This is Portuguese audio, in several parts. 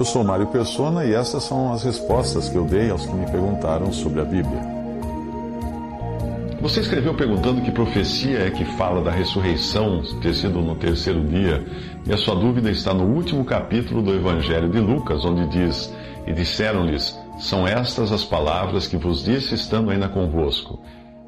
Eu sou Mário Persona e essas são as respostas que eu dei aos que me perguntaram sobre a Bíblia. Você escreveu perguntando que profecia é que fala da ressurreição ter sido no terceiro dia, e a sua dúvida está no último capítulo do Evangelho de Lucas, onde diz: E disseram-lhes: São estas as palavras que vos disse estando ainda convosco,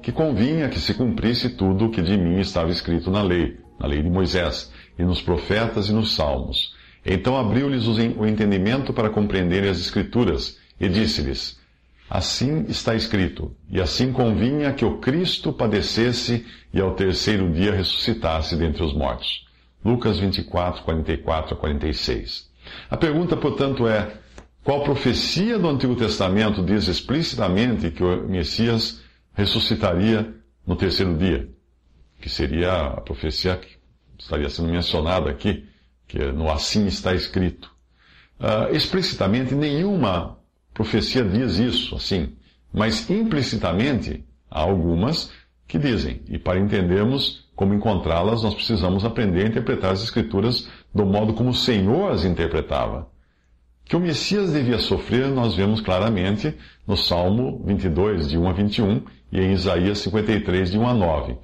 que convinha que se cumprisse tudo o que de mim estava escrito na lei, na lei de Moisés, e nos profetas e nos salmos. Então abriu-lhes o entendimento para compreenderem as Escrituras, e disse-lhes: Assim está escrito, e assim convinha que o Cristo padecesse e ao terceiro dia ressuscitasse dentre os mortos. Lucas 24, 44 a 46. A pergunta, portanto, é: qual profecia do Antigo Testamento diz explicitamente que o Messias ressuscitaria no terceiro dia? Que seria a profecia que estaria sendo mencionada aqui, que no assim está escrito. Uh, explicitamente, nenhuma profecia diz isso, assim, mas implicitamente há algumas que dizem, e para entendermos como encontrá-las, nós precisamos aprender a interpretar as Escrituras do modo como o Senhor as interpretava. Que o Messias devia sofrer, nós vemos claramente no Salmo 22, de 1 a 21, e em Isaías 53, de 1 a 9.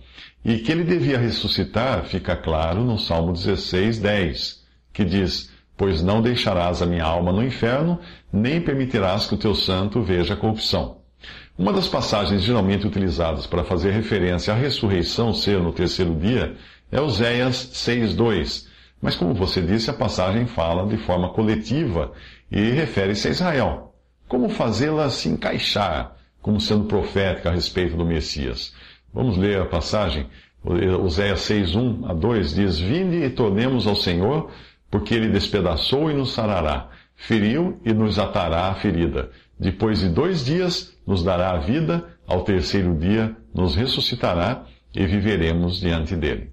E que ele devia ressuscitar, fica claro no Salmo 16, 10, que diz: Pois não deixarás a minha alma no inferno, nem permitirás que o teu santo veja a corrupção. Uma das passagens geralmente utilizadas para fazer referência à ressurreição ser no terceiro dia é Oséias 6.2. Mas como você disse, a passagem fala de forma coletiva e refere-se a Israel. Como fazê-la se encaixar como sendo profética a respeito do Messias? Vamos ler a passagem. Oséias 6.1 a 2 diz, Vinde e tornemos ao Senhor, porque ele despedaçou e nos sarará, feriu e nos atará a ferida. Depois de dois dias nos dará a vida, ao terceiro dia nos ressuscitará e viveremos diante dele.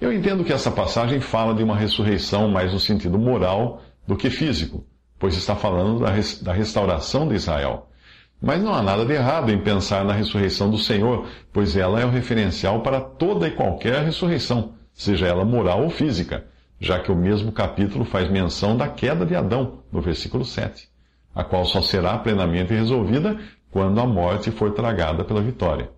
Eu entendo que essa passagem fala de uma ressurreição mais no sentido moral do que físico, pois está falando da restauração de Israel. Mas não há nada de errado em pensar na ressurreição do Senhor, pois ela é o referencial para toda e qualquer ressurreição, seja ela moral ou física já que o mesmo capítulo faz menção da queda de Adão, no versículo 7, a qual só será plenamente resolvida quando a morte for tragada pela vitória.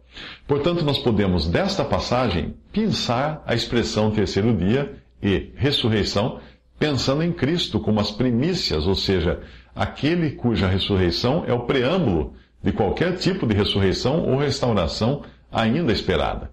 Portanto, nós podemos, desta passagem, pensar a expressão terceiro dia e ressurreição, pensando em Cristo como as primícias, ou seja, aquele cuja ressurreição é o preâmbulo de qualquer tipo de ressurreição ou restauração ainda esperada.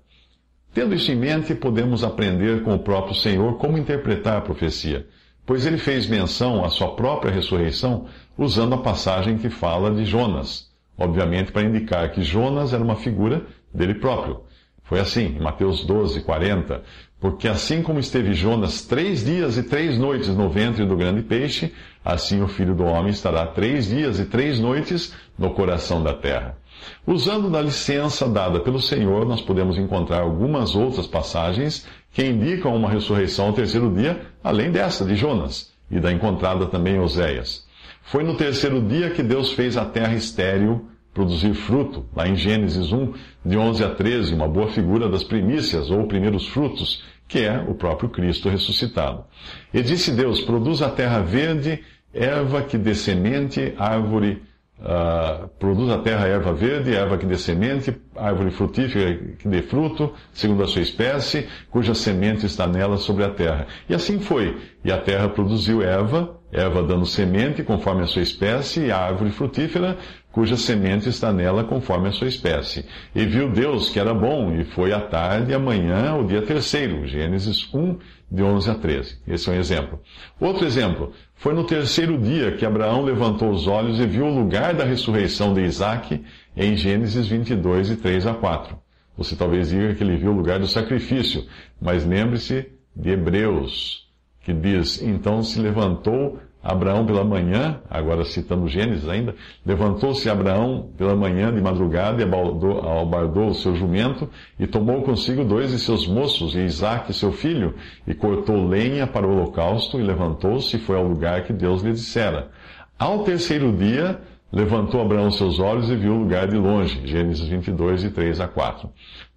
Tendo isso em mente, podemos aprender com o próprio Senhor como interpretar a profecia, pois ele fez menção à sua própria ressurreição usando a passagem que fala de Jonas, obviamente para indicar que Jonas era uma figura dele próprio. Foi assim, em Mateus 12, 40, porque assim como esteve Jonas três dias e três noites no ventre do grande peixe, assim o filho do homem estará três dias e três noites no coração da terra. Usando da licença dada pelo Senhor, nós podemos encontrar algumas outras passagens que indicam uma ressurreição ao terceiro dia, além dessa de Jonas e da encontrada também em Oséias. Foi no terceiro dia que Deus fez a terra estéril produzir fruto, lá em Gênesis 1, de 11 a 13, uma boa figura das primícias ou primeiros frutos, que é o próprio Cristo ressuscitado. E disse Deus: Produz a terra verde, erva que dê semente, árvore Uh, produz a terra erva verde, erva que dê semente, árvore frutífera que dê fruto, segundo a sua espécie, cuja semente está nela sobre a terra. E assim foi. E a terra produziu erva, erva dando semente, conforme a sua espécie, e a árvore frutífera, cuja semente está nela, conforme a sua espécie. E viu Deus que era bom, e foi à tarde e amanhã o dia terceiro. Gênesis 1, de 11 a 13. Esse é um exemplo. Outro exemplo. Foi no terceiro dia que Abraão levantou os olhos e viu o lugar da ressurreição de Isaac em Gênesis 22, de 3 a 4. Você talvez diga que ele viu o lugar do sacrifício, mas lembre-se de Hebreus, que diz: Então se levantou Abraão pela manhã, agora citando Gênesis ainda, levantou-se Abraão pela manhã de madrugada e albardou o seu jumento e tomou consigo dois de seus moços e Isaque seu filho e cortou lenha para o holocausto e levantou-se e foi ao lugar que Deus lhe dissera. Ao terceiro dia, levantou Abraão seus olhos e viu o lugar de longe. Gênesis 22, de 3 a 4.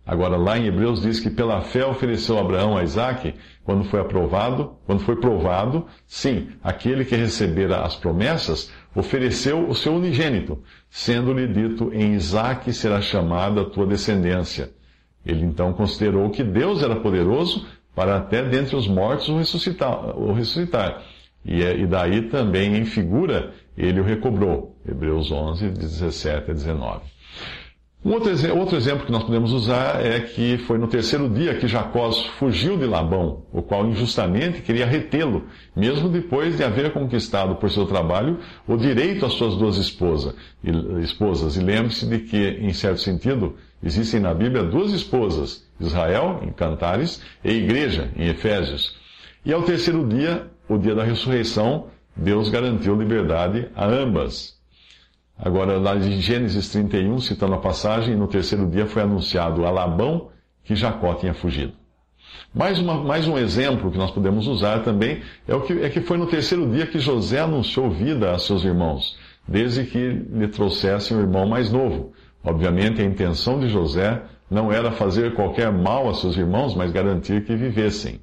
Agora, lá em Hebreus diz que pela fé ofereceu Abraão a Isaac quando foi aprovado, quando foi provado, sim, aquele que recebera as promessas ofereceu o seu unigênito, sendo-lhe dito, em Isaac será chamada a tua descendência. Ele então considerou que Deus era poderoso para até dentre os mortos o ressuscitar. O ressuscitar. E, é, e daí também, em figura, ele o recobrou. Hebreus 11, 17 a 19. Um outro, outro, exemplo que nós podemos usar é que foi no terceiro dia que Jacó fugiu de Labão, o qual injustamente queria retê-lo, mesmo depois de haver conquistado por seu trabalho o direito às suas duas esposas. E, esposas. e lembre-se de que, em certo sentido, existem na Bíblia duas esposas, Israel, em Cantares, e Igreja, em Efésios. E ao terceiro dia, o dia da ressurreição, Deus garantiu liberdade a ambas. Agora, lá em Gênesis 31, citando a passagem, no terceiro dia foi anunciado a Labão que Jacó tinha fugido. Mais, uma, mais um exemplo que nós podemos usar também é, o que, é que foi no terceiro dia que José anunciou vida a seus irmãos, desde que lhe trouxessem o irmão mais novo. Obviamente, a intenção de José não era fazer qualquer mal a seus irmãos, mas garantir que vivessem.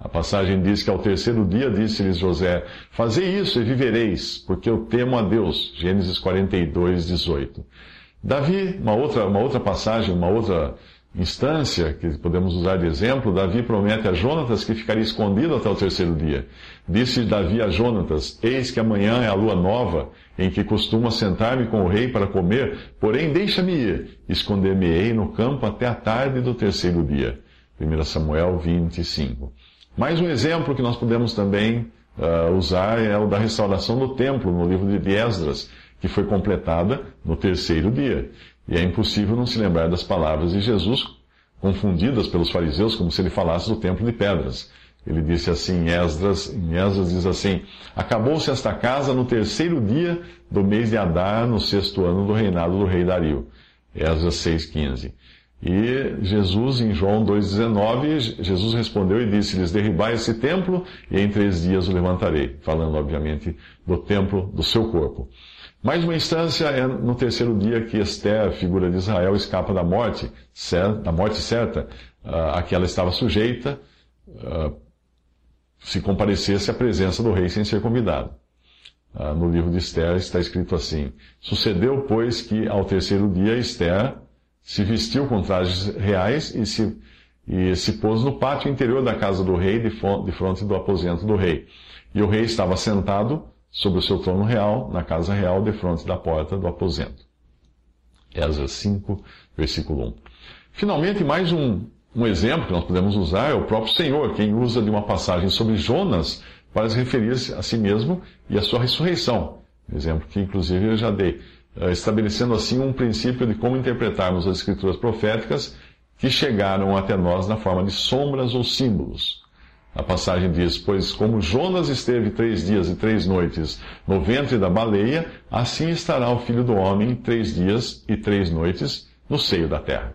A passagem diz que ao terceiro dia disse-lhes José: Fazei isso e vivereis, porque eu temo a Deus. Gênesis 42, 18. Davi, uma outra, uma outra passagem, uma outra instância que podemos usar de exemplo, Davi promete a Jonatas que ficaria escondido até o terceiro dia. Disse Davi a Jonatas: Eis que amanhã é a lua nova, em que costumo sentar-me com o rei para comer, porém deixa-me ir, esconder-me-ei no campo até a tarde do terceiro dia. 1 Samuel 25. Mais um exemplo que nós podemos também uh, usar é o da restauração do templo, no livro de Esdras, que foi completada no terceiro dia. E é impossível não se lembrar das palavras de Jesus, confundidas pelos fariseus, como se ele falasse do templo de pedras. Ele disse assim em Esdras, em Esdras diz assim, Acabou-se esta casa no terceiro dia do mês de Adar, no sexto ano do reinado do rei Dario. Esdras 6,15. E Jesus, em João 2,19, Jesus respondeu e disse-lhes: Derribai esse templo e em três dias o levantarei. Falando, obviamente, do templo do seu corpo. Mais uma instância é no terceiro dia que Esther, figura de Israel, escapa da morte, da morte certa, a que ela estava sujeita, se comparecesse à presença do rei sem ser convidado. No livro de Esther está escrito assim: Sucedeu, pois, que ao terceiro dia Esther se vestiu com trajes reais e se, e se pôs no pátio interior da casa do rei, de, de frente do aposento do rei. E o rei estava sentado sobre o seu trono real, na casa real, de frente da porta do aposento. Esdras 5, versículo 1. Finalmente, mais um, um exemplo que nós podemos usar é o próprio Senhor, quem usa de uma passagem sobre Jonas para se referir a si mesmo e a sua ressurreição. Exemplo que, inclusive, eu já dei. Eh, estabelecendo assim um princípio de como interpretarmos as escrituras proféticas que chegaram até nós na forma de sombras ou símbolos. A passagem diz: Pois como Jonas esteve três dias e três noites no ventre da baleia, assim estará o filho do homem três dias e três noites no seio da terra.